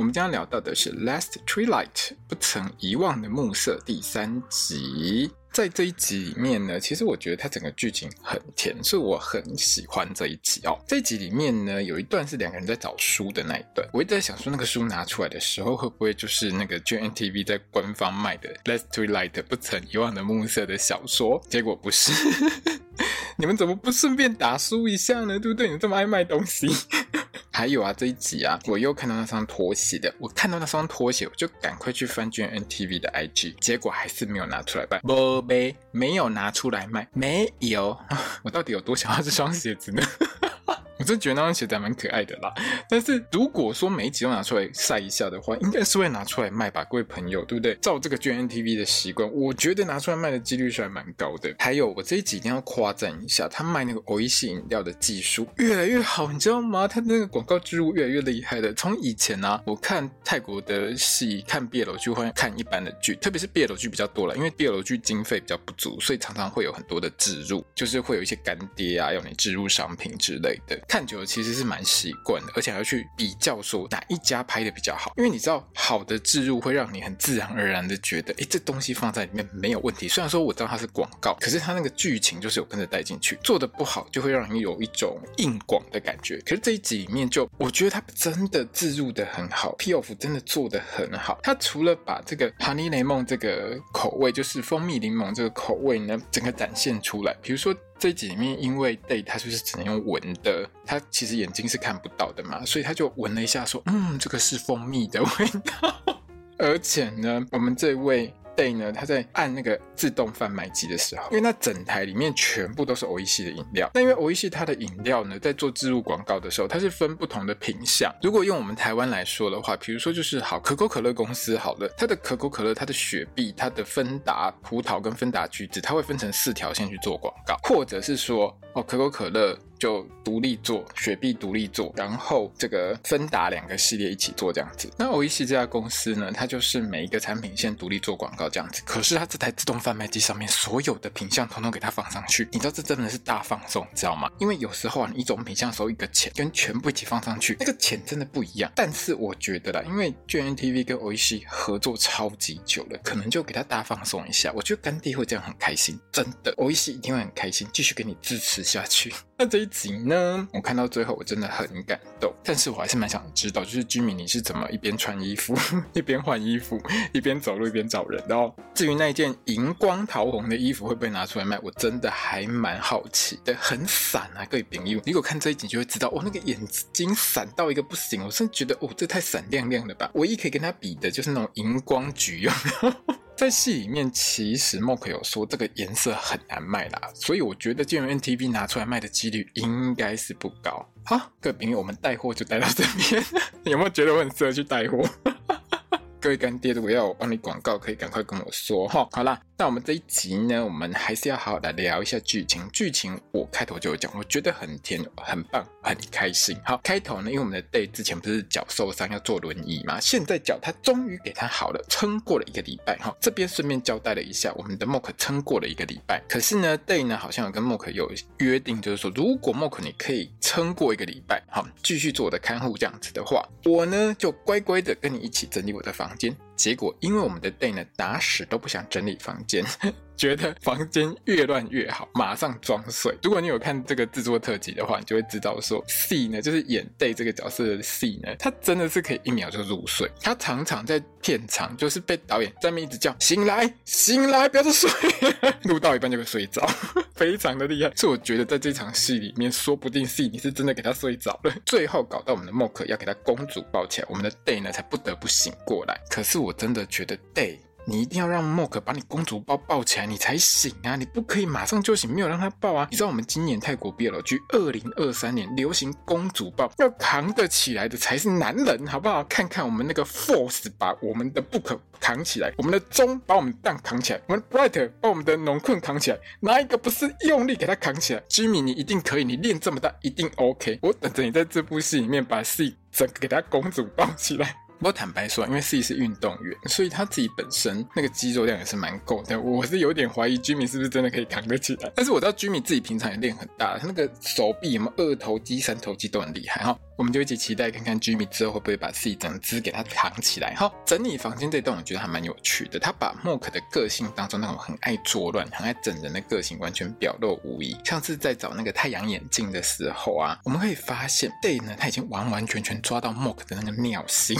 我们将聊到的是《Last Twilight》不曾遗忘的暮色第三集。在这一集里面呢，其实我觉得它整个剧情很甜，所以我很喜欢这一集哦。这一集里面呢，有一段是两个人在找书的那一段，我一直在想说，那个书拿出来的时候，会不会就是那个 GNTV 在官方卖的《Last Twilight》不曾遗忘的暮色的小说？结果不是，你们怎么不顺便打书一下呢？对不对？你这么爱卖东西。还有啊，这一集啊，我又看到那双拖鞋的。我看到那双拖鞋，我就赶快去翻卷 NTV 的 IG，结果还是没有拿出来卖。宝贝，没有拿出来卖，没有。我到底有多想要这双鞋子呢？我真觉得那双鞋子还蛮可爱的啦，但是如果说每一集都拿出来晒一下的话，应该是会拿出来卖吧，各位朋友，对不对？照这个 GNTV 的习惯，我觉得拿出来卖的几率是还蛮高的。还有，我这一集一定要夸赞一下，他卖那个 oe 系饮料的技术越来越好，你知道吗？他那个广告植入越来越厉害的。从以前呢、啊，我看泰国的戏，看 BL 剧会看一般的剧，特别是 BL 剧比较多了，因为 BL 剧经费比较不足，所以常常会有很多的植入，就是会有一些干爹啊，要你植入商品之类的。看久了其实是蛮习惯的，而且还要去比较说哪一家拍的比较好，因为你知道好的置入会让你很自然而然的觉得，哎，这东西放在里面没有问题。虽然说我知道它是广告，可是它那个剧情就是有跟着带进去，做的不好就会让人有一种硬广的感觉。可是这一集里面就我觉得它真的置入的很好，P.O.F 真的做的很好。它除了把这个 Honey 雷梦这个口味，就是蜂蜜柠檬这个口味呢，整个展现出来，比如说。这一集里面，因为 Day 他就是只能用闻的，他其实眼睛是看不到的嘛，所以他就闻了一下，说：“嗯，这个是蜂蜜的味道。”而且呢，我们这位。Day 呢，他在按那个自动贩卖机的时候，因为那整台里面全部都是欧伊系的饮料。那因为欧伊系它的饮料呢，在做置入广告的时候，它是分不同的品项。如果用我们台湾来说的话，比如说就是好可口可乐公司好了，它的可口可乐、它的雪碧、它的芬达葡萄跟芬达橘子，它会分成四条线去做广告，或者是说哦，可口可乐。就独立做，雪碧独立做，然后这个芬达两个系列一起做这样子。那欧伊系这家公司呢，它就是每一个产品线独立做广告这样子。可是它这台自动贩卖机上面所有的品项统统给它放上去，你知道这真的是大放送，知道吗？因为有时候啊，你一种品项收一个钱，跟全部一起放上去，那个钱真的不一样。但是我觉得啦，因为 GMMTV 跟欧伊系合作超级久了，可能就给它大放送一下。我觉得干爹会这样很开心，真的，欧伊系一定会很开心，继续给你支持下去。那这一集呢，我看到最后我真的很感动，但是我还是蛮想知道，就是居民你是怎么一边穿衣服 一边换衣服，一边走路一边找人的哦。至于那一件荧光桃红的衣服会不会拿出来卖，我真的还蛮好奇的。很闪啊，各位朋友，如果看这一集就会知道，哦，那个眼睛闪到一个不行，我甚至觉得哦，这太闪亮亮了吧。唯一可以跟他比的就是那种荧光橘哦。在戏里面，其实 Mock 有说这个颜色很难卖啦，所以我觉得 GMNTV 拿出来卖的几率应该是不高。好，各位朋友，我们带货就带到这边，有没有觉得我很适合去带货？各位干爹，如果要我帮你广告，可以赶快跟我说哈。好啦。那我们这一集呢，我们还是要好好的聊一下剧情。剧情我开头就有讲，我觉得很甜，很棒，很开心。好，开头呢，因为我们的 Day 之前不是脚受伤要坐轮椅嘛，现在脚他终于给他好了，撑过了一个礼拜。哈，这边顺便交代了一下，我们的 Mock 撑过了一个礼拜。可是呢，Day 呢好像有跟 Mock 有约定，就是说如果 Mock 你可以撑过一个礼拜，好，继续做我的看护这样子的话，我呢就乖乖的跟你一起整理我的房间。结果因为我们的 Day 呢打死都不想整理房间。觉得房间越乱越好，马上装睡。如果你有看这个制作特辑的话，你就会知道说，C 呢就是演 Day 这个角色的 C 呢，他真的是可以一秒就入睡。他常常在片场就是被导演在那一直叫醒来醒来，不要再睡，录到一半就会睡着，非常的厉害。所以我觉得在这场戏里面，说不定 C 你是真的给他睡着了。最后搞到我们的 Mock 要给他公主抱起来，我们的 Day 呢才不得不醒过来。可是我真的觉得 Day。你一定要让默克把你公主抱抱起来，你才醒啊！你不可以马上就醒，没有让他抱啊！你知道我们今年泰国 BL 剧二零二三年流行公主抱，要扛得起来的才是男人，好不好？看看我们那个 Force 把我们的 Book 扛起来，我们的钟把我们蛋扛起来，我们 Bright 把我们的农困扛起来，哪一个不是用力给他扛起来？Jimmy，你一定可以，你练这么大，一定 OK。我等着你在这部戏里面把 C 整个给他公主抱起来。不过坦白说，因为 C 是运动员，所以他自己本身那个肌肉量也是蛮够的。我是有点怀疑 Jimmy 是不是真的可以扛得起来。但是我知道 Jimmy 自己平常也练很大，他那个手臂有没有二头肌、三头肌都很厉害哈。我们就一起期待看看 Jimmy 之后会不会把 C 整只给他扛起来。哈，整理房间这段我觉得还蛮有趣的。他把 Mork 的个性当中那种很爱作乱、很爱整人的个性完全表露无遗。像是在找那个太阳眼镜的时候啊，我们可以发现 Day 呢，他已经完完全全抓到 Mork 的那个尿性。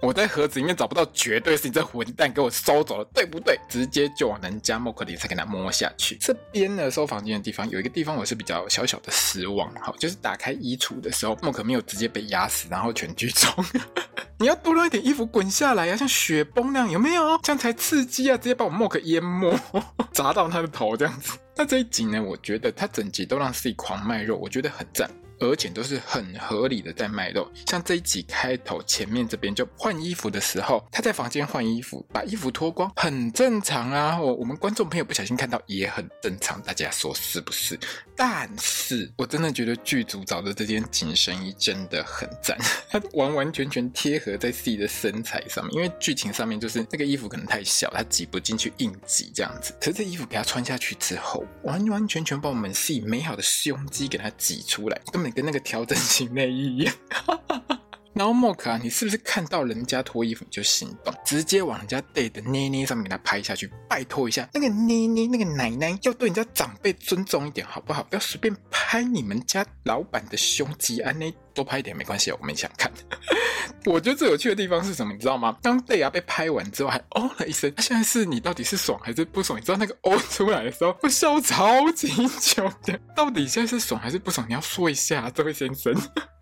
我在盒子里面找不到，绝对是你这混蛋给我收走了，对不对？直接就往人家莫克里才给他摸下去。这边呢，收房间的地方有一个地方我是比较小小的失望，好，就是打开衣橱的时候，莫克没有直接被压死，然后全剧终。你要多让一点衣服滚下来呀、啊，像雪崩那样，有没有？这样才刺激啊！直接把我莫克淹没，砸到他的头这样子。那这一集呢，我觉得他整集都让自己狂卖肉，我觉得很赞。而且都是很合理的在卖肉，像这一集开头前面这边就换衣服的时候，他在房间换衣服，把衣服脱光，很正常啊。我我们观众朋友不小心看到也很正常，大家说是不是？但是我真的觉得剧组找的这件紧身衣真的很赞，它完完全全贴合在自己的身材上面，因为剧情上面就是那个衣服可能太小，它挤不进去硬挤这样子。可是这衣服给他穿下去之后，完完全全把我们自己美好的胸肌给它挤出来，根本。跟那个调整型内衣一样，然后莫可啊，你是不是看到人家脱衣服你就心动，直接往人家戴的捏捏上面给他拍下去？拜托一下，那个捏捏那个奶奶要对人家长辈尊重一点好不好？不要随便拍你们家老板的胸肌啊，那多拍一点没关系，我们想看。我觉得最有趣的地方是什么？你知道吗？当贝牙被拍完之后还哦了一声，他现在是你到底是爽还是不爽？你知道那个哦出来的时候，我笑超级久的。到底现在是爽还是不爽？你要说一下，这位先生。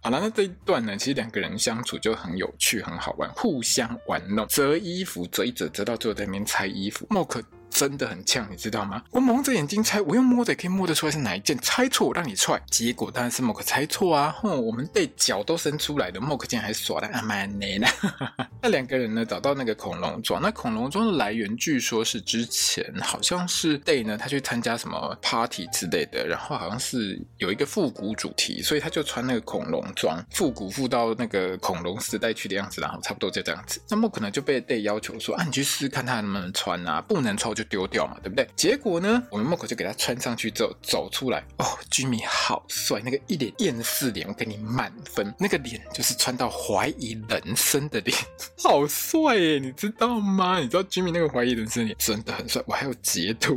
好了，那这一段呢，其实两个人相处就很有趣，很好玩，互相玩弄，折衣服，折一折，折到最后在那边拆衣服。莫可。真的很呛，你知道吗？我蒙着眼睛猜，我用摸着也可以摸得出来是哪一件。猜错我让你踹，结果当然是莫克猜错啊！哼，我们被脚都伸出来的，莫克竟然还耍的阿曼尼呢。那两个人呢，找到那个恐龙装，那恐龙装的来源据说是之前好像是 Day 呢，他去参加什么 party 之类的，然后好像是有一个复古主题，所以他就穿那个恐龙装，复古复到那个恐龙时代去的样子，然后差不多就这样子。那莫克呢就被 Day 要求说啊，你去试试看他能不能穿啊，不能穿就丢掉嘛，对不对？结果呢，我们木口就给他穿上去之后走出来，哦居民好帅，那个一脸厌世脸，我给你满分。那个脸就是穿到怀疑人生的脸，好帅耶，你知道吗？你知道居民那个怀疑人生脸真的很帅，我还有截图。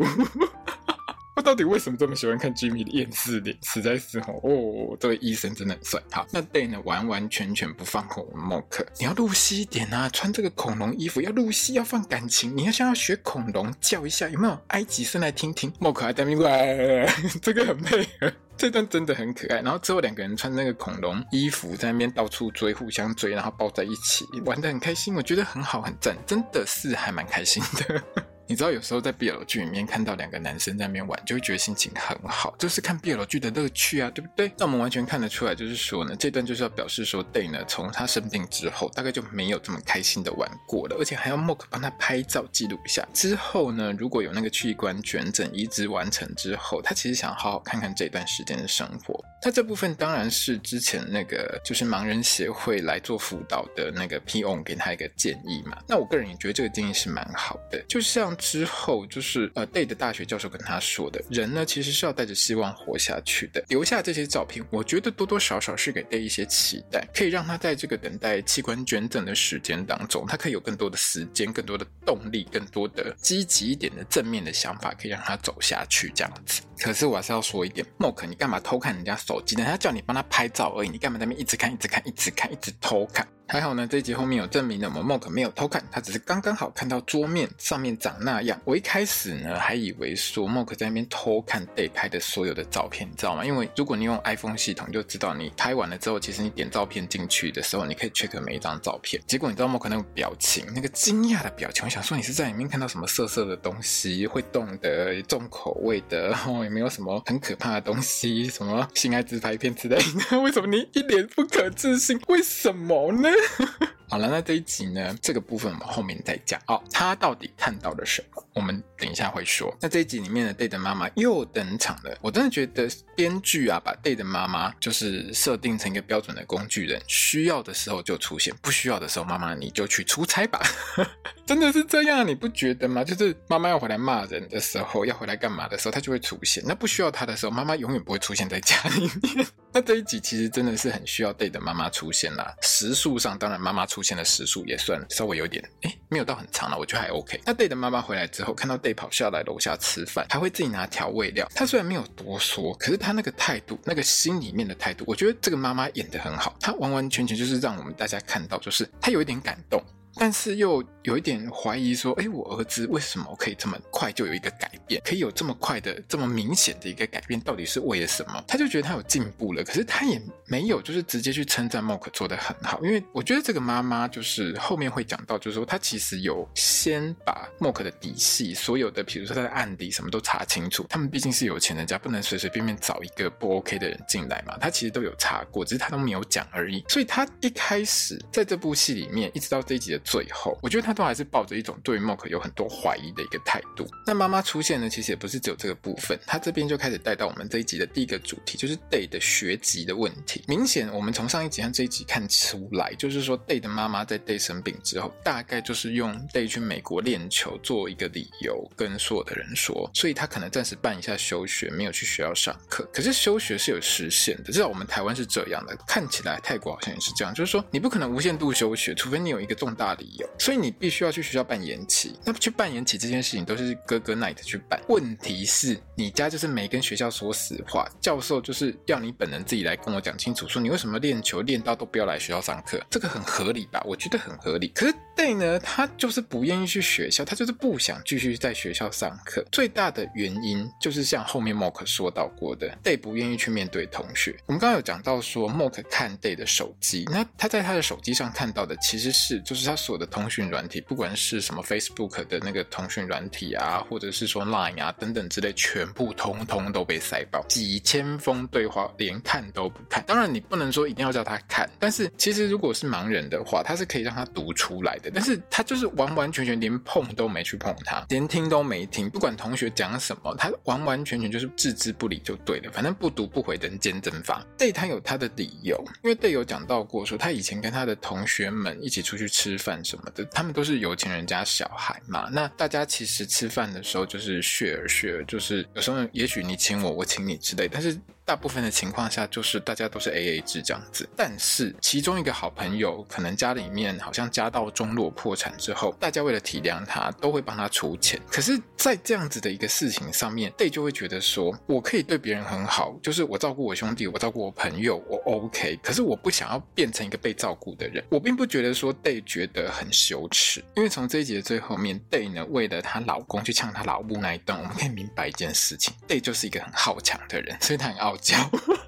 到底为什么这么喜欢看 Jimmy 的厌世脸？实在是哦，哦，这位医生真的很帅。好，那 Day 呢，完完全全不放过我们莫克。你要入戏一点啊，穿这个恐龙衣服要入戏，要放感情。你要想要学恐龙叫一下，有没有？埃及声来听听。莫克还带咪过来，这个很配合，这段真的很可爱。然后之后两个人穿那个恐龙衣服在那边到处追，互相追，然后抱在一起，玩得很开心。我觉得很好，很赞，真的是还蛮开心的。你知道有时候在 BL 剧里面看到两个男生在那边玩，就会觉得心情很好，就是看 BL 剧的乐趣啊，对不对？那我们完全看得出来，就是说呢，这段就是要表示说，Day 呢从他生病之后，大概就没有这么开心的玩过了，而且还要 Mock 帮他拍照记录一下。之后呢，如果有那个器官捐赠移植完成之后，他其实想好好看看这段时间的生活。他这部分当然是之前那个就是盲人协会来做辅导的那个 P.O. 给他一个建议嘛。那我个人也觉得这个建议是蛮好的，就像。之后就是呃，Day 的大学教授跟他说的，人呢其实是要带着希望活下去的。留下这些照片，我觉得多多少少是给 Day 一些期待，可以让他在这个等待器官捐赠的时间当中，他可以有更多的时间、更多的动力、更多的积极一点的正面的想法，可以让他走下去这样子。可是我还是要说一点，Mork，你干嘛偷看人家手机呢？他叫你帮他拍照而已，你干嘛在那边一直看、一直看、一直看、一直偷看？还好呢，这一集后面有证明了我们 Mock 没有偷看，他只是刚刚好看到桌面上面长那样。我一开始呢还以为说 Mock 在那边偷看 Day 拍的所有的照片，你知道吗？因为如果你用 iPhone 系统，就知道你拍完了之后，其实你点照片进去的时候，你可以 check 每一张照片。结果你知道 Mock 那个表情，那个惊讶的表情，我想说你是在里面看到什么色色的东西，会动的、重口味的，哦，也没有什么很可怕的东西，什么性爱自拍片之类的。为什么你一脸不可置信？为什么呢？好了，那这一集呢，这个部分我们后面再讲哦。他到底看到了什么？我们等一下会说。那这一集里面的 Day 的妈妈又登场了。我真的觉得编剧啊，把 Day 的妈妈就是设定成一个标准的工具人，需要的时候就出现，不需要的时候，妈妈你就去出差吧。真的是这样，你不觉得吗？就是妈妈要回来骂人的时候，要回来干嘛的时候，她就会出现。那不需要她的时候，妈妈永远不会出现在家里面。那这一集其实真的是很需要 Day 的妈妈出现啦。时数上，当然妈妈出现的时数也算稍微有点，哎，没有到很长了，我觉得还 OK。那 Day 的妈妈回来之后，看到 Day 跑下来楼下吃饭，还会自己拿调味料。她虽然没有多说，可是她那个态度，那个心里面的态度，我觉得这个妈妈演得很好。她完完全全就是让我们大家看到，就是她有一点感动。但是又有一点怀疑，说：“哎，我儿子为什么可以这么快就有一个改变？可以有这么快的、这么明显的一个改变，到底是为了什么？”他就觉得他有进步了，可是他也没有就是直接去称赞 Mock 做得很好，因为我觉得这个妈妈就是后面会讲到，就是说他其实有先把 Mock 的底细，所有的，比如说他的案底什么都查清楚。他们毕竟是有钱人家，不能随随便便找一个不 OK 的人进来嘛。他其实都有查过，只是他都没有讲而已。所以他一开始在这部戏里面，一直到这一集的。最后，我觉得他都还是抱着一种对 Mock 有很多怀疑的一个态度。那妈妈出现呢，其实也不是只有这个部分，他这边就开始带到我们这一集的第一个主题，就是 Day 的学籍的问题。明显，我们从上一集和这一集看出来，就是说 Day 的妈妈在 Day 生病之后，大概就是用 Day 去美国练球做一个理由，跟所有的人说，所以他可能暂时办一下休学，没有去学校上课。可是休学是有时限的，至少我们台湾是这样的，看起来泰国好像也是这样，就是说你不可能无限度休学，除非你有一个重大理由，所以你必须要去学校办延期。那去办延期这件事情都是哥哥 Night 去办。问题是你家就是没跟学校说实话，教授就是要你本人自己来跟我讲清楚，说你为什么练球练到都不要来学校上课，这个很合理吧？我觉得很合理。可是 Day 呢，他就是不愿意去学校，他就是不想继续在学校上课。最大的原因就是像后面 Mock 说到过的，Day 不愿意去面对同学。我们刚刚有讲到说 Mock 看 Day 的手机，那他在他的手机上看到的其实是就是他所有的通讯软体，不管是什么 Facebook 的那个通讯软体啊，或者是说 Line 啊等等之类，全部通通都被塞爆，几千封对话连看都不看。当然你不能说一定要叫他看，但是其实如果是盲人的话，他是可以让他读出来的。但是他就是完完全全连碰都没去碰他，连听都没听，不管同学讲什么，他完完全全就是置之不理就对了。反正不读不回，人间蒸发。Day 他有他的理由，因为队友讲到过说他以前跟他的同学们一起出去吃饭饭什么的，他们都是有钱人家小孩嘛。那大家其实吃饭的时候就是血儿血儿就是有时候也许你请我，我请你之类，但是。大部分的情况下，就是大家都是 AA 制这样子。但是其中一个好朋友，可能家里面好像家道中落破产之后，大家为了体谅他，都会帮他出钱。可是，在这样子的一个事情上面，Day 就会觉得说，我可以对别人很好，就是我照顾我兄弟，我照顾我朋友，我 OK。可是我不想要变成一个被照顾的人。我并不觉得说 Day 觉得很羞耻，因为从这一集的最后面，Day 呢为了她老公去呛她老母那一段，我们可以明白一件事情：Day 就是一个很好强的人，所以他很傲。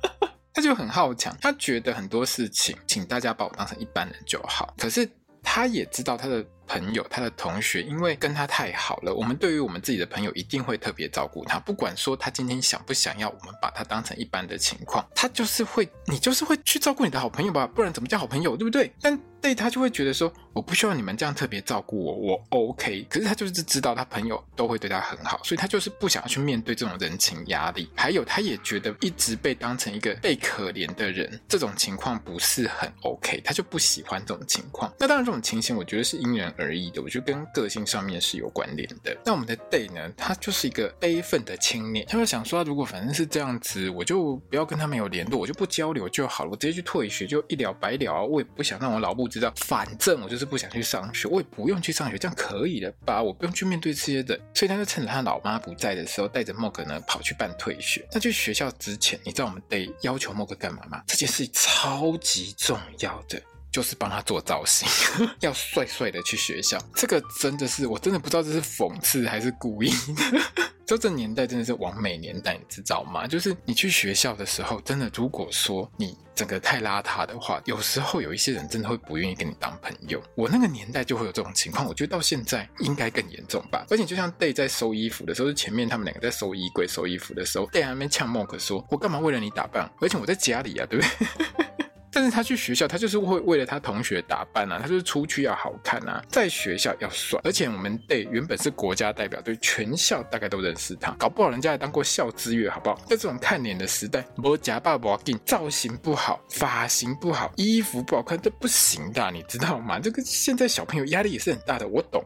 他就很好强，他觉得很多事情，请大家把我当成一般人就好。可是他也知道他的朋友、他的同学，因为跟他太好了，我们对于我们自己的朋友一定会特别照顾他。不管说他今天想不想要，我们把他当成一般的情况，他就是会，你就是会去照顾你的好朋友吧？不然怎么叫好朋友，对不对？但对他就会觉得说，我不需要你们这样特别照顾我，我 OK。可是他就是知道他朋友都会对他很好，所以他就是不想要去面对这种人情压力。还有，他也觉得一直被当成一个被可怜的人，这种情况不是很 OK，他就不喜欢这种情况。那当然，这种情形我觉得是因人而而异的，我觉得跟个性上面是有关联的。那我们的 Day 呢，他就是一个悲愤的青年，他就想说，如果反正是这样子，我就不要跟他们有联络，我就不交流就好了，我直接去退学就一了百了啊！我也不想让我老母知道，反正我就是不想去上学，我也不用去上学，这样可以了吧？我不用去面对这些的，所以他就趁着他老妈不在的时候，带着 Mog 呢跑去办退学。那去学校之前，你知道我们 Day 要求 Mog 干嘛吗？这件事超级重要的。就是帮他做造型，要帅帅的去学校。这个真的是，我真的不知道这是讽刺还是故意的。就这年代真的是完美年代，你知道吗？就是你去学校的时候，真的如果说你整个太邋遢的话，有时候有一些人真的会不愿意跟你当朋友。我那个年代就会有这种情况，我觉得到现在应该更严重吧。而且就像 Day 在收衣服的时候，是前面他们两个在收衣柜收衣服的时候，Day 还没呛 Mock 说：“我干嘛为了你打扮？而且我在家里啊，对不对？” 但是他去学校，他就是会为了他同学打扮啊，他就是出去要好看啊，在学校要帅。而且我们队原本是国家代表队，全校大概都认识他，搞不好人家还当过校之月，好不好？在这种看脸的时代，没假扮不要紧，造型不好，发型不好，衣服不好看，这不行的，你知道吗？这个现在小朋友压力也是很大的，我懂。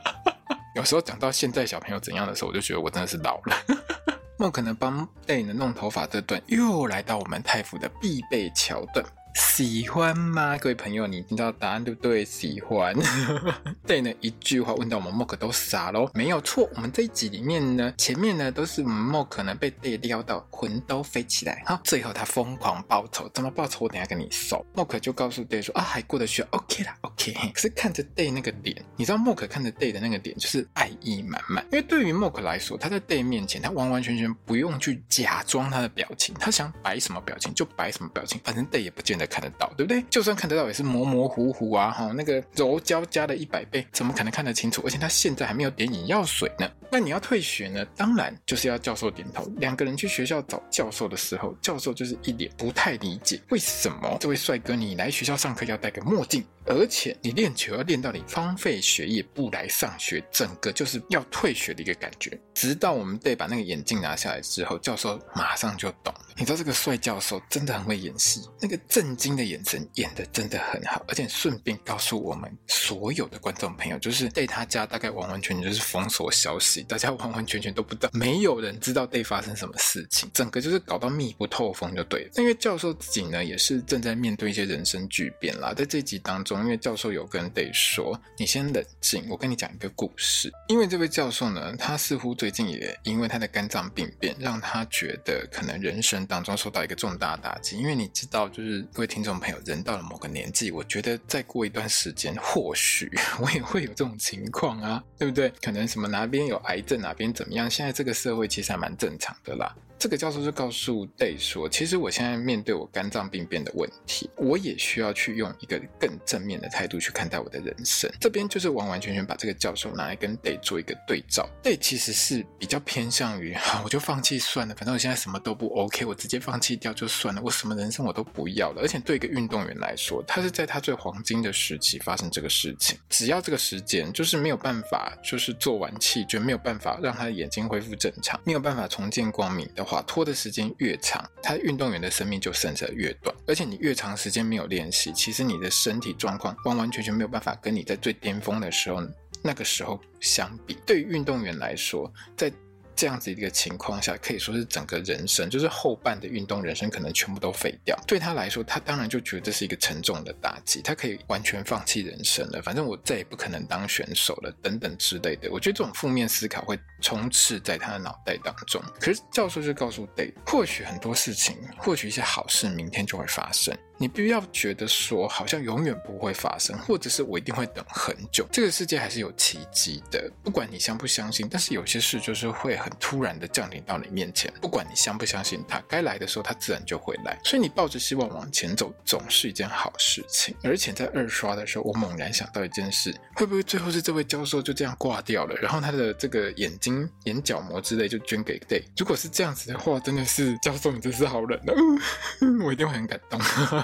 有时候讲到现在小朋友怎样的时候，我就觉得我真的是老了。莫可能帮 Day 呢弄头发这段，又来到我们太傅的必备桥段。喜欢吗？各位朋友，你听到答案对不对？喜欢。对呢，一句话问到我们 Mock 都傻喽。没有错，我们这一集里面呢，前面呢都是我们 Mock 呢被 Day 撩到魂都飞起来，哈，最后他疯狂报仇，怎么报仇？我等下跟你说。Mock 就告诉 Day 说啊，还过得去，OK 啦，OK。可是看着 Day 那个脸，你知道 Mock 看着 Day 的那个脸就是爱意满满，因为对于 Mock 来说，他在 Day 面前，他完完全全不用去假装他的表情，他想摆什么表情就摆什么表情，反正 Day 也不见得看得到，对不对？就算看得到，也是模模糊糊啊！哈，那个柔焦加了一百倍，怎么可能看得清楚？而且他现在还没有点眼药水呢。那你要退学呢？当然就是要教授点头。两个人去学校找教授的时候，教授就是一脸不太理解，为什么这位帅哥你来学校上课要戴个墨镜？而且你练球要练到你荒废学业不来上学，整个就是要退学的一个感觉。直到我们 Day 把那个眼镜拿下来之后，教授马上就懂。你知道这个帅教授真的很会演戏，那个震惊的眼神演的真的很好。而且顺便告诉我们所有的观众朋友，就是 Day 他家大概完完全全就是封锁消息，大家完完全全都不知道，没有人知道 Day 发生什么事情，整个就是搞到密不透风就对了。因为教授自己呢也是正在面对一些人生巨变啦，在这集当中。因为教授有跟 Day 说：“你先冷静，我跟你讲一个故事。因为这位教授呢，他似乎最近也因为他的肝脏病变，让他觉得可能人生当中受到一个重大打击。因为你知道，就是各位听众朋友，人到了某个年纪，我觉得再过一段时间，或许 我也会有这种情况啊，对不对？可能什么哪边有癌症，哪边怎么样？现在这个社会其实还蛮正常的啦。”这个教授就告诉 Day 说：“其实我现在面对我肝脏病变的问题，我也需要去用一个更正面的态度去看待我的人生。”这边就是完完全全把这个教授拿来跟 Day 做一个对照。Day 其实是比较偏向于，啊，我就放弃算了，反正我现在什么都不 OK，我直接放弃掉就算了，我什么人生我都不要了。而且对一个运动员来说，他是在他最黄金的时期发生这个事情，只要这个时间就是没有办法，就是做完气，就没有办法让他的眼睛恢复正常，没有办法重见光明的。话拖的时间越长，他运动员的生命就剩下越短。而且你越长时间没有练习，其实你的身体状况完完全全没有办法跟你在最巅峰的时候那个时候相比。对于运动员来说，在这样子一个情况下，可以说是整个人生，就是后半的运动人生可能全部都废掉。对他来说，他当然就觉得这是一个沉重的打击，他可以完全放弃人生了。反正我再也不可能当选手了，等等之类的。我觉得这种负面思考会充斥在他的脑袋当中。可是教授就告诉 Day，或许很多事情，或许一些好事，明天就会发生。你不要觉得说好像永远不会发生，或者是我一定会等很久。这个世界还是有奇迹的，不管你相不相信。但是有些事就是会很突然的降临到你面前，不管你相不相信它，该来的时候它自然就会来。所以你抱着希望往前走，总是一件好事情。而且在二刷的时候，我猛然想到一件事：会不会最后是这位教授就这样挂掉了，然后他的这个眼睛、眼角膜之类就捐给 Day？如果是这样子的话，真的是教授，你真是好人呢、啊，我一定会很感动。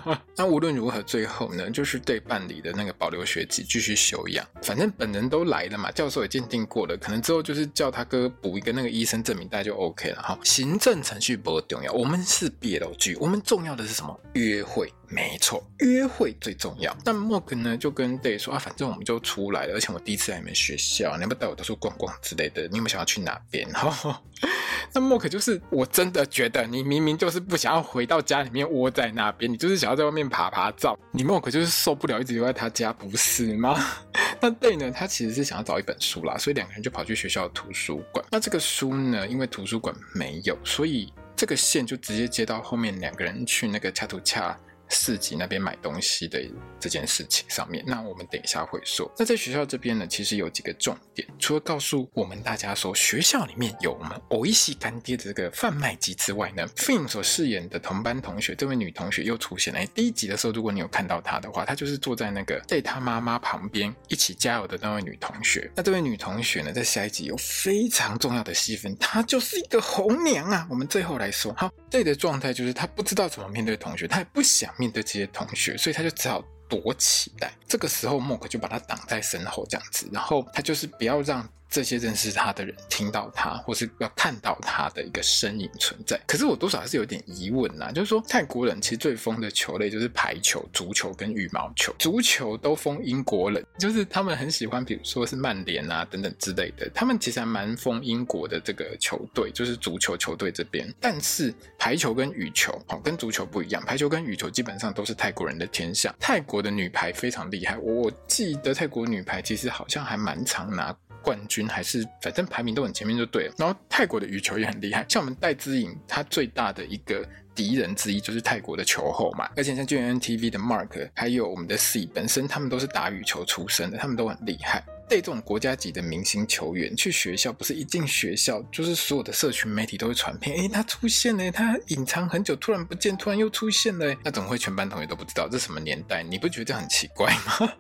那无论如何，最后呢，就是对办理的那个保留学籍，继续休养。反正本人都来了嘛，教授也鉴定过了，可能之后就是叫他哥补一个那个医生证明，大家就 OK 了哈。行政程序不重要，我们是 BLG，，我们重要的是什么？约会。没错，约会最重要。但 Mock 呢，就跟 Day 说啊，反正我们就出来了，而且我第一次来你们学校，你要不要带我到处逛逛之类的？你有没有想要去哪边？哈，那 Mock 就是，我真的觉得你明明就是不想要回到家里面窝在那边，你就是想要在外面爬爬照。你 Mock 就是受不了一直留在他家，不是吗？那 Day 呢，他其实是想要找一本书啦，所以两个人就跑去学校的图书馆。那这个书呢，因为图书馆没有，所以这个线就直接接到后面两个人去那个恰图恰。市集那边买东西的这件事情上面。那我们等一下会说。那在学校这边呢，其实有几个重点，除了告诉我们大家说学校里面有我们欧一系干爹的这个贩卖机之外呢，Finn 所饰演的同班同学这位女同学又出现了。哎，第一集的时候，如果你有看到她的话，她就是坐在那个在她妈妈旁边一起加油的那位女同学。那这位女同学呢，在下一集有非常重要的戏份，她就是一个红娘啊。我们最后来说，好，这里的状态就是她不知道怎么面对同学，她也不想面对这些同学，所以他就只好躲起来。这个时候，莫克就把他挡在身后，这样子，然后他就是不要让。这些认识他的人听到他，或是要看到他的一个身影存在。可是我多少还是有点疑问呐，就是说泰国人其实最疯的球类就是排球、足球跟羽毛球。足球都疯英国人，就是他们很喜欢，比如说是曼联啊等等之类的。他们其实还蛮疯英国的这个球队，就是足球球队这边。但是排球跟羽球，哦，跟足球不一样，排球跟羽球基本上都是泰国人的天下。泰国的女排非常厉害，我记得泰国女排其实好像还蛮常拿。冠军还是反正排名都很前面就对了。然后泰国的羽球也很厉害，像我们戴资颖，他最大的一个敌人之一就是泰国的球后嘛。而且像 gntv 的 Mark，还有我们的 C 本身，他们都是打羽球出身的，他们都很厉害。对这种国家级的明星球员去学校，不是一进学校就是所有的社群媒体都会传片，诶，他出现了，他隐藏很久，突然不见，突然又出现了，那怎么会全班同学都不知道？这什么年代？你不觉得这很奇怪吗？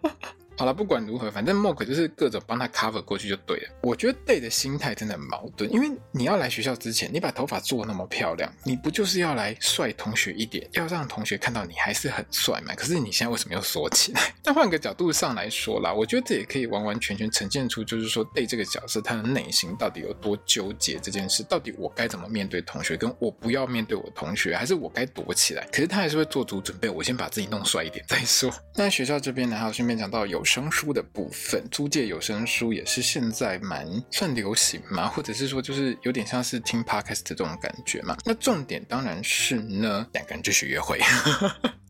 好了，不管如何，反正 MOK 就是各种帮他 cover 过去就对了。我觉得 Day 的心态真的很矛盾，因为你要来学校之前，你把头发做那么漂亮，你不就是要来帅同学一点，要让同学看到你还是很帅嘛？可是你现在为什么又缩起来？但换个角度上来说啦，我觉得这也可以完完全全呈现出，就是说 Day 这个角色他的内心到底有多纠结这件事，到底我该怎么面对同学，跟我不要面对我同学，还是我该躲起来？可是他还是会做足准备，我先把自己弄帅一点再说。那学校这边呢，还有顺便讲到有声书的部分，租借有声书也是现在蛮算流行嘛，或者是说就是有点像是听 podcast 这种感觉嘛。那重点当然是呢，两个人继续约会。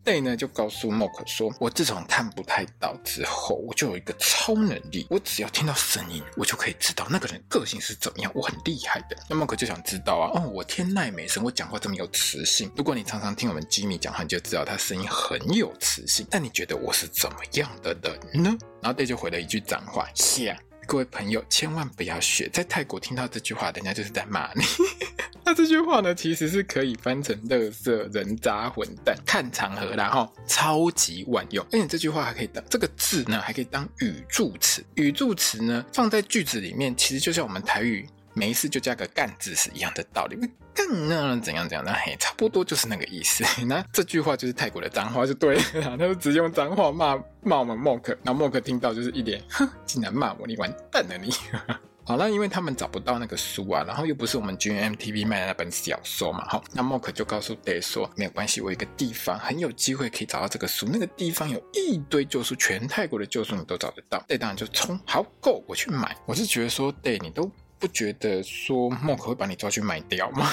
Day 呢就告诉 Mock 说：“我自从看不太到之后，我就有一个超能力，我只要听到声音，我就可以知道那个人个性是怎么样，我很厉害的。”那 Mock 就想知道啊，哦，我天籁美声，我讲话这么有磁性。如果你常常听我们 Jimmy 讲话，你就知道他声音很有磁性。但你觉得我是怎么样的人呢？然后 Day 就回了一句脏话：“想。”各位朋友，千万不要学，在泰国听到这句话，人家就是在骂你。那这句话呢，其实是可以翻成“垃圾人渣混蛋”，看场合然后，超级万用。而且这句话还可以当这个字呢，还可以当语助词。语助词呢，放在句子里面，其实就像我们台语。没事就加个干字是一样的道理，干呢怎样怎样，那嘿，差不多就是那个意思。那这句话就是泰国的脏话，就对了。他就直接用脏话骂骂我们莫克，然后莫克听到就是一脸，哼，竟然骂我，你完蛋了你。好了，因为他们找不到那个书啊，然后又不是我们 G M T V 卖的那本小说嘛，好，那莫克就告诉 Day 说，没有关系，我有一个地方很有机会可以找到这个书，那个地方有一堆旧书，全泰国的旧书你都找得到。Day 当然就冲，好够，我去买。我是觉得说，Day 你都。不觉得说莫克会把你抓去卖掉吗？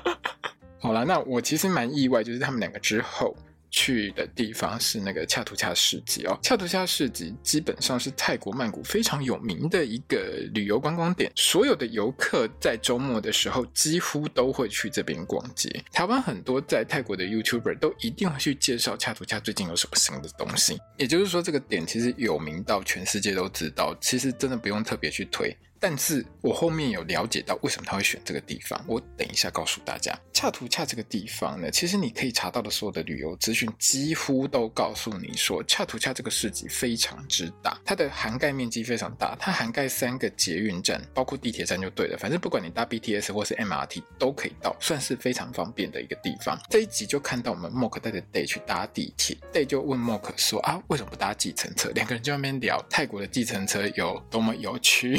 好了，那我其实蛮意外，就是他们两个之后去的地方是那个恰图恰市集哦。恰图恰市集基本上是泰国曼谷非常有名的一个旅游观光点，所有的游客在周末的时候几乎都会去这边逛街。台湾很多在泰国的 YouTuber 都一定会去介绍恰图恰最近有什么新的东西，也就是说这个点其实有名到全世界都知道，其实真的不用特别去推。但是我后面有了解到为什么他会选这个地方，我等一下告诉大家。恰图恰这个地方呢，其实你可以查到的所有的旅游资讯，几乎都告诉你说，恰图恰这个市集非常之大，它的涵盖面积非常大，它涵盖三个捷运站，包括地铁站就对了。反正不管你搭 BTS 或是 MRT 都可以到，算是非常方便的一个地方。这一集就看到我们 Mock 带着 Day 去搭地铁，Day 就问 Mock 说啊，为什么不搭计程车？两个人就在那边聊泰国的计程车有多么有趣。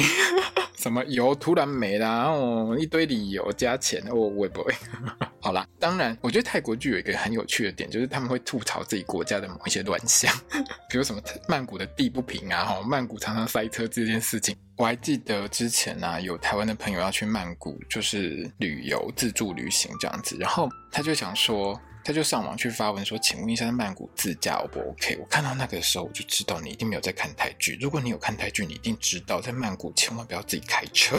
什么油突然没了哦，一堆理由加钱哦，会不会？好啦，当然，我觉得泰国剧有一个很有趣的点，就是他们会吐槽自己国家的某一些乱象，比如什么曼谷的地不平啊，哈，曼谷常常塞车这件事情。我还记得之前啊，有台湾的朋友要去曼谷，就是旅游自助旅行这样子，然后他就想说。他就上网去发文说：“请问一下，在曼谷自驾 O 不 OK？” 我看到那个时候，我就知道你一定没有在看泰剧。如果你有看泰剧，你一定知道，在曼谷千万不要自己开车，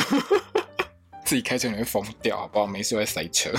自己开车你会疯掉，好不好？没事会塞车。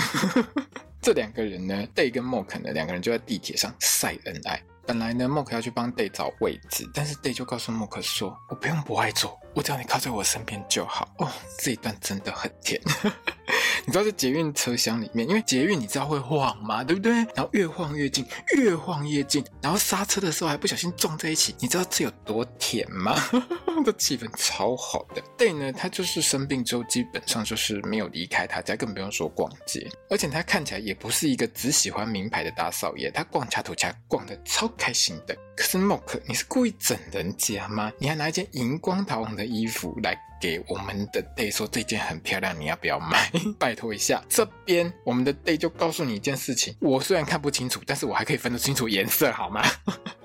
这两个人呢，Day 跟 Mok 呢，两个人就在地铁上晒恩爱。本来呢，Mok 要去帮 Day 找位置，但是 Day 就告诉 Mok 说：“我不用不爱坐，我只要你靠在我身边就好。”哦，这一段真的很甜。你知道在捷运车厢里面，因为捷运你知道会晃嘛，对不对？然后越晃越近，越晃越近，然后刹车的时候还不小心撞在一起，你知道这有多甜吗？这气氛超好的。但呢，他就是生病之后基本上就是没有离开他家，更不用说逛街。而且他看起来也不是一个只喜欢名牌的大少爷，他逛恰图恰逛的超开心的。可是 Mork，你是故意整人家吗？你还拿一件荧光桃红的衣服来给我们的 Day 说这件很漂亮，你要不要买？拜托一下，这边我们的 Day 就告诉你一件事情，我虽然看不清楚，但是我还可以分得清楚颜色，好吗？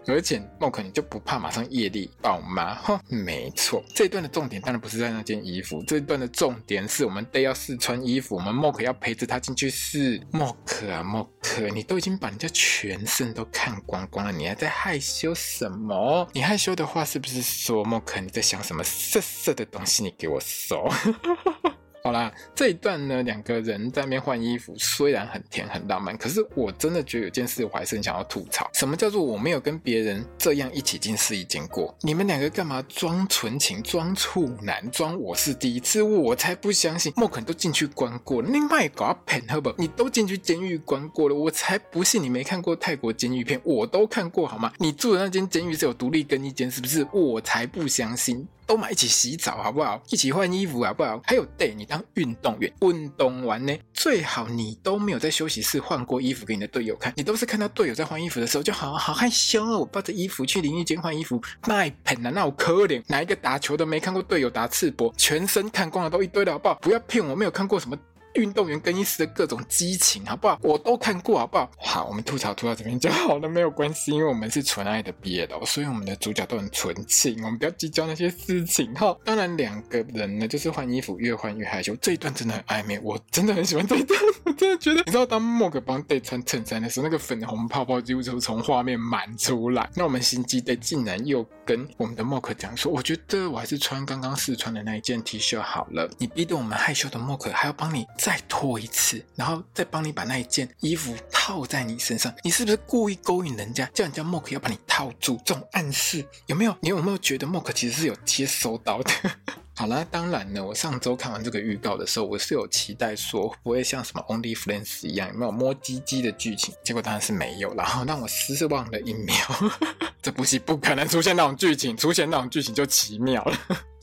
而且莫可你就不怕马上业力爆吗？哼，没错，这一段的重点当然不是在那件衣服，这一段的重点是我们得要试穿衣服，我们莫可要陪着他进去试。莫可啊莫可你都已经把人家全身都看光光了，你还在害羞什么？你害羞的话是不是说莫可你在想什么色色的东西？你给我收。好啦，这一段呢，两个人在那边换衣服，虽然很甜很浪漫，可是我真的觉得有件事我还是很想要吐槽。什么叫做我没有跟别人这样一起进试衣间过？你们两个干嘛装纯情、装处男、装我是第一次？我才不相信！莫肯都进去关过了，你卖搞骗好不？你都进去监狱关过了，我才不信你没看过泰国监狱片，我都看过好吗？你住的那间监狱是有独立更衣间，是不是？我才不相信！都买一起洗澡好不好？一起换衣服好不好？还有 Day，你当运动员，运动完呢，最好你都没有在休息室换过衣服给你的队友看，你都是看到队友在换衣服的时候就好好害羞哦，我抱着衣服去淋浴间换衣服，卖盆啊，那我可怜，哪一个打球的没看过队友打赤膊，全身看光了都一堆了好不好？不要骗我，没有看过什么。运动员更衣室的各种激情，好不好？我都看过，好不好？好，我们吐槽吐到这边就好了，没有关系，因为我们是纯爱的毕业的所以我们的主角都很纯情，我们不要计较那些事情哈。当然，两个人呢，就是换衣服越换越害羞，这一段真的很暧昧，我真的很喜欢这一段，我真的觉得，你知道，当 Mork 帮 Day 穿衬衫的时候，那个粉红泡泡几乎就从画面满出来。那我们心机 Day 竟然又跟我们的 Mork 讲说，我觉得我还是穿刚刚试穿的那一件 T 恤好了。你逼得我们害羞的 Mork 还要帮你。再脱一次，然后再帮你把那一件衣服套在你身上，你是不是故意勾引人家，叫人家 Mork 要把你套住？这种暗示有没有？你有没有觉得 Mork 其实是有接收到的？好啦，当然呢，我上周看完这个预告的时候，我是有期待说不会像什么 Only Friends 一样有没有摸鸡鸡的剧情，结果当然是没有，然后让我失望了一秒。这部戏不可能出现那种剧情，出现那种剧情就奇妙了。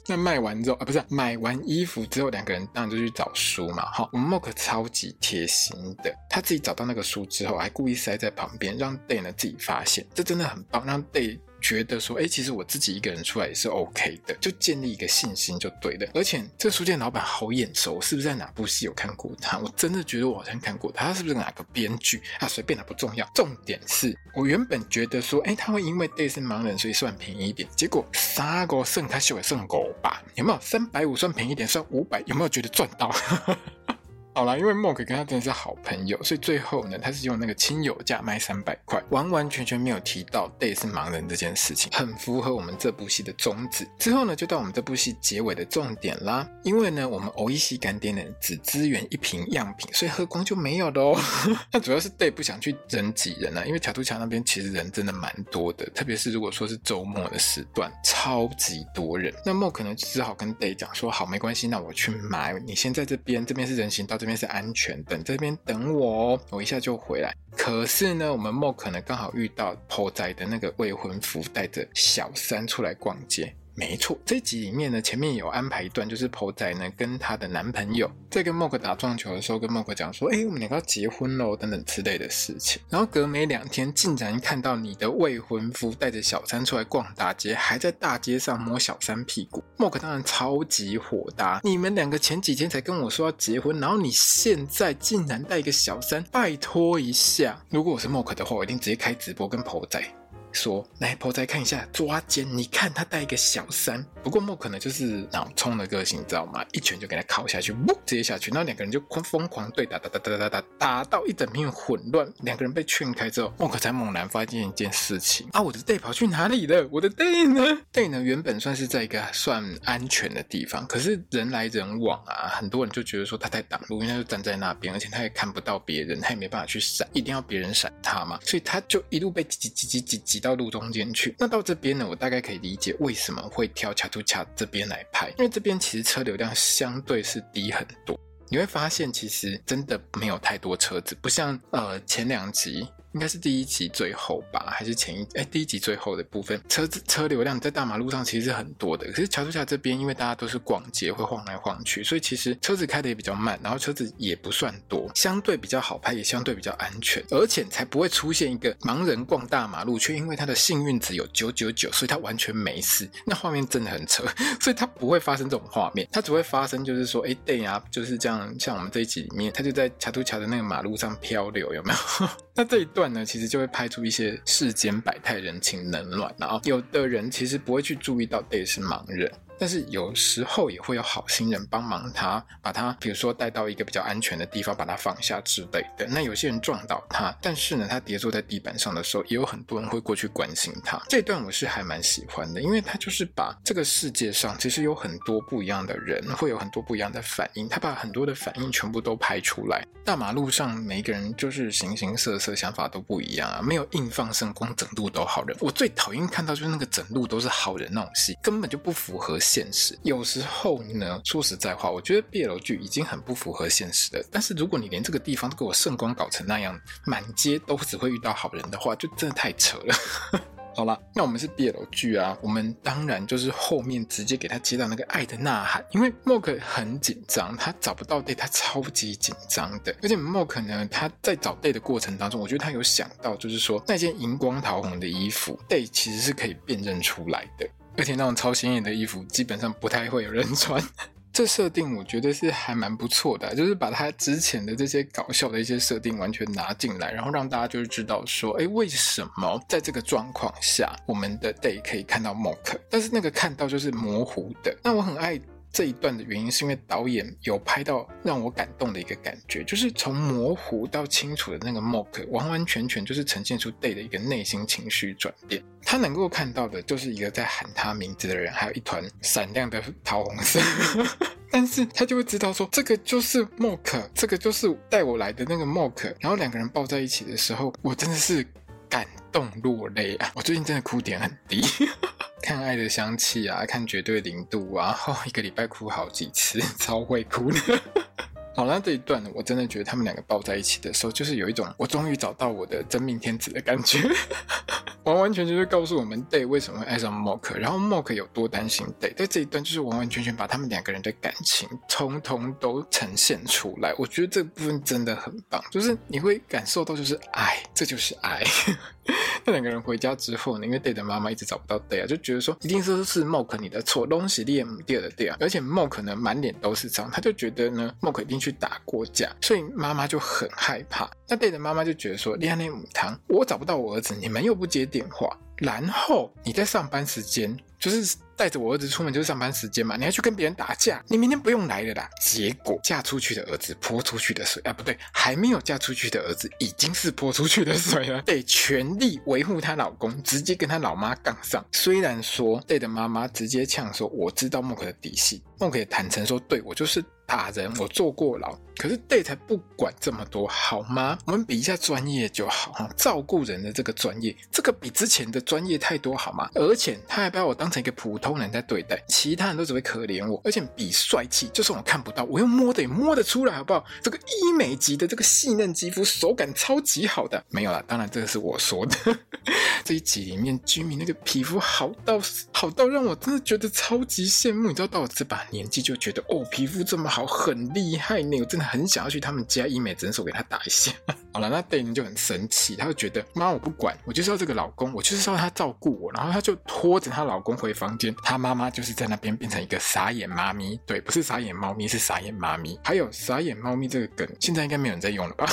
那卖完之后啊，不是买完衣服之后，两个人当然就去找书嘛。哈，我们 Mock 超级贴心的，他自己找到那个书之后，还故意塞在旁边，让 Day 呢自己发现，这真的很棒，让 Day。觉得说，哎，其实我自己一个人出来也是 OK 的，就建立一个信心就对了。而且这个书店老板好眼熟，是不是在哪部戏有看过他？我真的觉得我好像看过他，他是不是哪个编剧啊？随便，他不重要，重点是我原本觉得说，哎，他会因为 Day 是盲人，所以算便宜一点。结果三个剩他秀也剩五百，有没有？三百五算便宜一点，算五百，有没有觉得赚到？好啦，因为 Mork 跟他真的是好朋友，所以最后呢，他是用那个亲友价卖三百块，完完全全没有提到 Day 是盲人这件事情，很符合我们这部戏的宗旨。之后呢，就到我们这部戏结尾的重点啦。因为呢，我们欧一西干爹呢只支援一瓶样品，所以喝光就没有喽。那主要是 Day 不想去人挤人啊，因为桥图桥那边其实人真的蛮多的，特别是如果说是周末的时段，超级多人。那 Mork 可能只好跟 Day 讲说，好，没关系，那我去买，你先在这边，这边是人行道，这边。这边是安全，等这边等我哦，我一下就回来。可是呢，我们莫可能刚好遇到婆仔的那个未婚夫带着小三出来逛街。没错，这集里面呢，前面有安排一段，就是婆仔呢跟她的男朋友在跟 Mork 打撞球的时候，跟 Mork 讲说：“哎，我们两个要结婚喽，等等之类的事情。”然后隔没两天，竟然看到你的未婚夫带着小三出来逛大街，还在大街上摸小三屁股。Mork 当然超级火大，你们两个前几天才跟我说要结婚，然后你现在竟然带一个小三，拜托一下！如果我是 Mork 的话，我一定直接开直播跟婆仔。说：“来，婆仔看一下抓奸，你看他带一个小三。”不过莫可能就是脑冲的个性，你知道吗？一拳就给他敲下去，呜，直接下去，然后两个人就狂疯狂对打，打打打打打打，到一整片混乱。两个人被劝开之后，莫可才猛然发现一件事情啊！我的 Day 跑去哪里了？我的 Day 呢？Day 呢？原本算是在一个算安全的地方，可是人来人往啊，很多人就觉得说他在挡路，因为他就站在那边，而且他也看不到别人，他也没办法去闪，一定要别人闪他嘛，所以他就一路被挤挤挤挤挤到路中间去。那到这边呢，我大概可以理解为什么会挑卡图卡这边来拍，因为这边其实车流量相对是低很多。你会发现，其实真的没有太多车子，不像呃前两集。应该是第一集最后吧，还是前一哎第一集最后的部分，车子车流量在大马路上其实是很多的。可是桥头下这边，因为大家都是逛街，会晃来晃去，所以其实车子开的也比较慢，然后车子也不算多，相对比较好拍，也相对比较安全，而且才不会出现一个盲人逛大马路，却因为他的幸运值有九九九，所以他完全没事。那画面真的很扯，所以他不会发生这种画面，他只会发生就是说，哎对啊，就是这样，像我们这一集里面，他就在桥头桥的那个马路上漂流，有没有？那这一段段呢，其实就会拍出一些世间百态、人情冷暖，然后有的人其实不会去注意到 Day 是盲人。但是有时候也会有好心人帮忙他，把他比如说带到一个比较安全的地方，把他放下之类的。那有些人撞倒他，但是呢，他跌坐在地板上的时候，也有很多人会过去关心他。这段我是还蛮喜欢的，因为他就是把这个世界上其实有很多不一样的人，会有很多不一样的反应，他把很多的反应全部都拍出来。大马路上每一个人就是形形色色，想法都不一样啊，没有硬放圣光整路都好人。我最讨厌看到就是那个整路都是好人那种戏，根本就不符合现实。有时候呢，说实在话，我觉得 BL 剧已经很不符合现实了。但是如果你连这个地方都给我圣光搞成那样，满街都只会遇到好人的话，就真的太扯了。好啦，那我们是 BL 剧啊，我们当然就是后面直接给他接到那个爱的呐喊，因为 Mork 很紧张，他找不到 Day，他超级紧张的。而且 Mork 呢，他在找 Day 的过程当中，我觉得他有想到，就是说那件荧光桃红的衣服，Day 其实是可以辨认出来的。而且那种超显眼的衣服，基本上不太会有人穿。这设定我觉得是还蛮不错的，就是把他之前的这些搞笑的一些设定完全拿进来，然后让大家就是知道说，哎，为什么在这个状况下，我们的 Day 可以看到 Mock，但是那个看到就是模糊的。那我很爱。这一段的原因是因为导演有拍到让我感动的一个感觉，就是从模糊到清楚的那个 mock，完完全全就是呈现出 Day 的一个内心情绪转变。他能够看到的就是一个在喊他名字的人，还有一团闪亮的桃红色，但是他就会知道说，这个就是 mock，这个就是带我来的那个 mock。然后两个人抱在一起的时候，我真的是感动落泪啊！我最近真的哭点很低。看《爱的香气》啊，看《绝对零度》啊，哦，一个礼拜哭好几次，超会哭的。好了，那这一段呢，我真的觉得他们两个抱在一起的时候，就是有一种我终于找到我的真命天子的感觉。完完全全就是告诉我们 Day 为什么会爱上 mok 然后 mok 有多担心 Day。在这一段就是完完全全把他们两个人的感情通通都呈现出来。我觉得这部分真的很棒，就是你会感受到就是爱，这就是爱。那两个人回家之后呢，因为 Day 的妈妈一直找不到 Day 啊，就觉得说一定是是 Mok 你的错，东西列母第二的戴啊，而且 Mok 呢满脸都是伤，他就觉得呢 Mok 一定去打过架，所以妈妈就很害怕。那 Day 的妈妈就觉得说，恋爱母汤，我找不到我儿子，你们又不接电话，然后你在上班时间就是。带着我儿子出门就是上班时间嘛，你还去跟别人打架，你明天不用来了啦。结果嫁出去的儿子泼出去的水啊，不对，还没有嫁出去的儿子已经是泼出去的水了。得全力维护她老公，直接跟她老妈杠上。虽然说 Day 的妈妈直接呛说，我知道 Mork 的底细，Mork 也坦诚说，对，我就是。打人，我坐过牢，可是 Day 才不管这么多，好吗？我们比一下专业就好哈，照顾人的这个专业，这个比之前的专业太多，好吗？而且他还把我当成一个普通人在对待，其他人都只会可怜我，而且比帅气，就算我看不到，我又摸得摸得出来，好不好？这个医美级的这个细嫩肌肤，手感超级好的，没有啦，当然这个是我说的。这一集里面居民那个皮肤好到好到让我真的觉得超级羡慕，你知道到我这把年纪就觉得哦，皮肤这么好。很厉害呢，我真的很想要去他们家医美诊所给他打一下。好了，那 Day 就很生气，他就觉得妈，我不管，我就是要这个老公，我就是要他照顾我。然后他就拖着她老公回房间，他妈妈就是在那边变成一个傻眼妈咪，对，不是傻眼猫咪，是傻眼妈咪。还有傻眼猫咪这个梗，现在应该没有人在用了吧？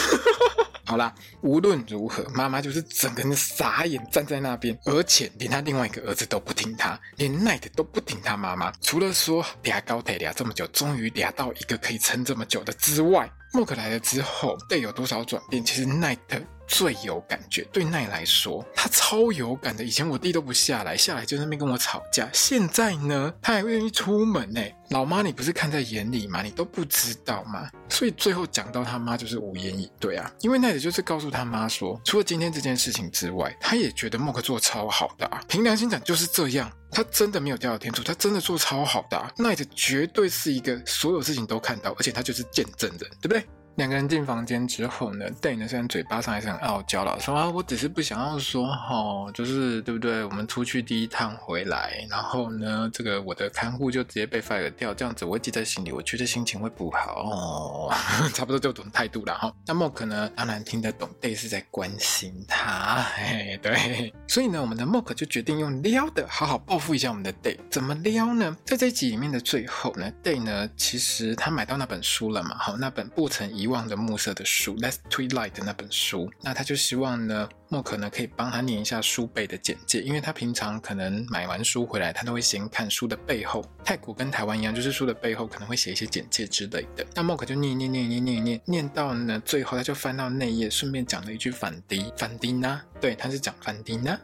好啦，无论如何，妈妈就是整个人傻眼站在那边，而且连他另外一个儿子都不听他，连奈特都不听他妈妈。除了说俩高铁俩这么久，终于俩到一个可以撑这么久的之外，默克来了之后，队有多少转变？其实奈特。最有感觉，对奈来说，他超有感的。以前我弟都不下来，下来就在那边跟我吵架。现在呢，他还愿意出门呢。老妈，你不是看在眼里吗？你都不知道吗？所以最后讲到他妈就是无言以对啊。因为奈德就是告诉他妈说，除了今天这件事情之外，他也觉得默克做超好的啊。凭良心讲就是这样，他真的没有掉到天竺，他真的做超好的啊。奈德绝对是一个所有事情都看到，而且他就是见证人，对不对？两个人进房间之后呢，Day 呢虽然嘴巴上还是很傲娇了，说啊，我只是不想要说齁，就是对不对？我们出去第一趟回来，然后呢，这个我的看护就直接被 fire 掉，这样子我会记在心里，我觉得心情会不好哦，差不多就这种态度了哈。那 Mork 呢，当然听得懂，Day 是在关心他，嘿，对，所以呢，我们的 Mork 就决定用撩的，好好报复一下我们的 Day。怎么撩呢？在这一集里面的最后呢，Day 呢，其实他买到那本书了嘛，好，那本不曾遗。希望的暮色的书《Last Twilight》的那本书，那他就希望呢，默克呢可以帮他念一下书背的简介，因为他平常可能买完书回来，他都会先看书的背后。泰国跟台湾一样，就是书的背后可能会写一些简介之类的。那默克就念念念念念念念到呢，最后他就翻到那页，顺便讲了一句反迪反迪娜，对，他是讲反迪娜，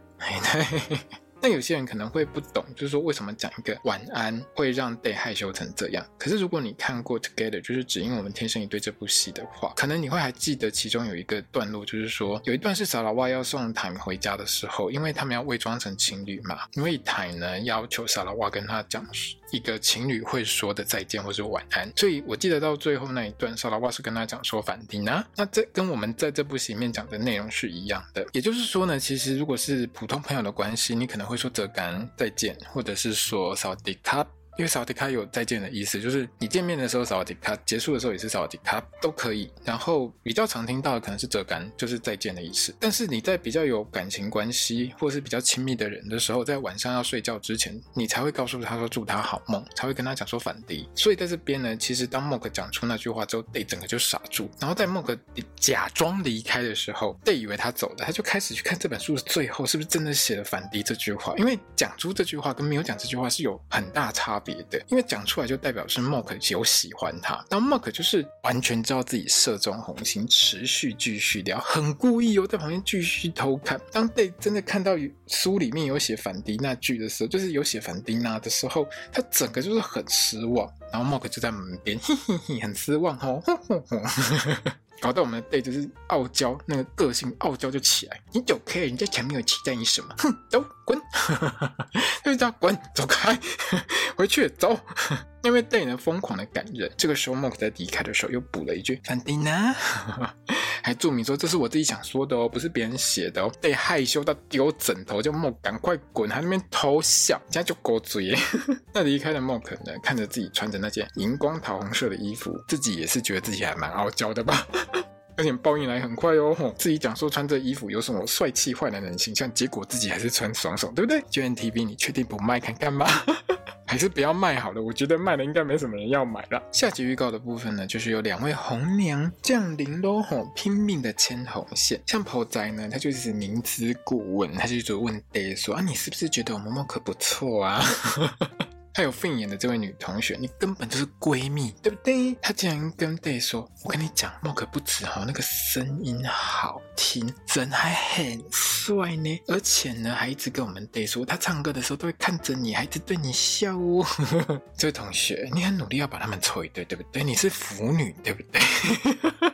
那有些人可能会不懂，就是说为什么讲一个晚安会让 Day 害羞成这样。可是如果你看过 Together，就是只因为我们天生一对这部戏的话，可能你会还记得其中有一个段落，就是说有一段是萨拉瓦要送 Time 回家的时候，因为他们要伪装成情侣嘛，因为 Time 呢要求萨拉瓦跟他讲一个情侣会说的再见或者晚安，所以我记得到最后那一段，萨拉瓦是跟他讲说反丁啊，那这跟我们在这部戏里面讲的内容是一样的。也就是说呢，其实如果是普通朋友的关系，你可能会。会说泽干再见，或者是说萨瓦迪卡。因为萨瓦迪卡有再见的意思，就是你见面的时候萨瓦迪卡，结束的时候也是萨瓦迪卡，都可以。然后比较常听到的可能是泽干，就是再见的意思。但是你在比较有感情关系或者是比较亲密的人的时候，在晚上要睡觉之前，你才会告诉他说祝他好梦，才会跟他讲说反迪。所以在这边呢，其实当默克讲出那句话之后戴整个就傻住。然后在默克假装离开的时候戴以为他走了，他就开始去看这本书的最后是不是真的写了反迪这句话。因为讲出这句话跟没有讲这句话是有很大差别。别的，因为讲出来就代表是 Mark 有喜欢他，当默克就是完全知道自己射中红心，持续继续聊，很故意哦，在旁边继续偷看。当 Day 真的看到书里面有写反迪那句的时候，就是有写反迪娜的时候，他整个就是很失望。然后默克就在门边，嘿嘿嘿，很失望哦。搞到我们的 Day 就是傲娇，那个个性傲娇就起来。你走开，人家前面有期待你什么？哼，走，滚！队长，滚，走开，回去走。因为 Day 呢疯狂的感人，这个时候 Mork 在离开的时候又补了一句范迪纳还注明说这是我自己想说的哦，不是别人写的哦。被害羞到丢枕头，叫 Mork 赶快滚，还那边偷笑，现在就狗嘴。那离开的 Mork 呢，看着自己穿着那件荧光桃红色的衣服，自己也是觉得自己还蛮傲娇的吧。而且报应来很快哦，自己讲说穿这衣服有什么帅气坏男人形象，结果自己还是穿爽爽，对不对？GMMTV，你确定不卖看看吗？还是不要卖好了，我觉得卖了应该没什么人要买了。下集预告的部分呢，就是有两位红娘降临喽，吼，拼命的牵红线。像婆仔呢，他就是明知故问，他就一直问 a 说啊，你是不是觉得我默默可不错啊？还有凤眼的这位女同学，你根本就是闺蜜，对不对？她竟然跟 Day 说：“我跟你讲，莫可不止哈，那个声音好听，人还很帅呢，而且呢，还一直跟我们 Day 说，他唱歌的时候都会看着你，还一直对你笑哦。”这位同学，你很努力要把他们凑一对，对不对？你是腐女，对不对？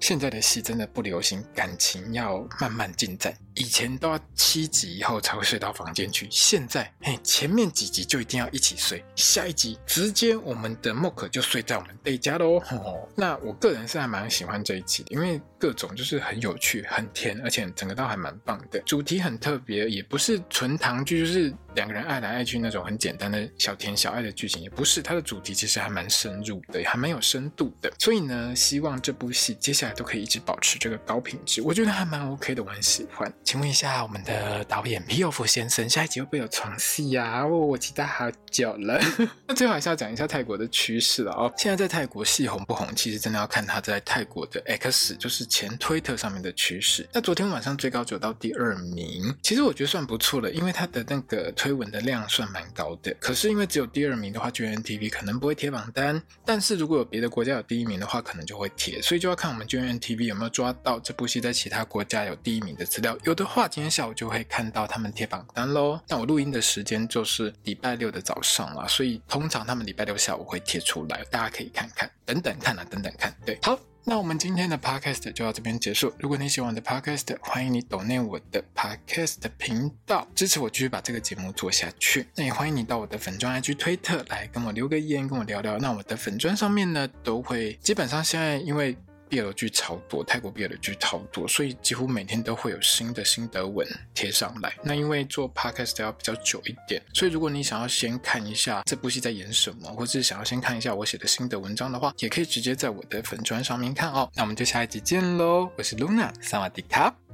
现在的戏真的不流行，感情要慢慢进展。以前都要七集以后才会睡到房间去，现在嘿，前面几集就一定要一起睡，下一集直接我们的默可就睡在我们贝家喽。哦，那我个人是还蛮喜欢这一集的，因为各种就是很有趣、很甜，而且整个都还蛮棒的。主题很特别，也不是纯糖剧，就是两个人爱来爱去那种很简单的小甜小爱的剧情，也不是。它的主题其实还蛮深入的，还蛮有深度的。所以呢，希望这部戏接下来都可以一直保持这个高品质，我觉得还蛮 OK 的，我很喜欢。请问一下，我们的导演皮尤夫先生，下一集会不会有床戏呀？哦，我期待好久了。那 最后还是要讲一下泰国的趋势了哦。现在在泰国戏红不红，其实真的要看他在泰国的 X，就是前推特上面的趋势。那昨天晚上最高走到第二名，其实我觉得算不错了，因为他的那个推推文的量算蛮高的。可是因为只有第二名的话，GNTV 可能不会贴榜单。但是如果有别的国家有第一名的话，可能就会贴。所以就要看我们 GNTV 有没有抓到这部戏在其他国家有第一名的资料。有的话，今天下午就会看到他们贴榜单喽。那我录音的时间就是礼拜六的早上了，所以通常他们礼拜六下午会贴出来，大家可以看看，等等看啊，等等看。对，好，那我们今天的 podcast 就到这边结束。如果你喜欢我的 podcast，欢迎你订阅我的 podcast 频道，支持我继续把这个节目做下去。那也欢迎你到我的粉钻 IG 推特来跟我留个言，跟我聊聊。那我的粉钻上面呢，都会基本上现在因为。BL 剧超多，泰国 BL 剧超多，所以几乎每天都会有新的心得文贴上来。那因为做 podcast 要比较久一点，所以如果你想要先看一下这部戏在演什么，或者是想要先看一下我写的新的文章的话，也可以直接在我的粉专上面看哦。那我们就下一集见喽，我是 Luna，萨瓦迪卡。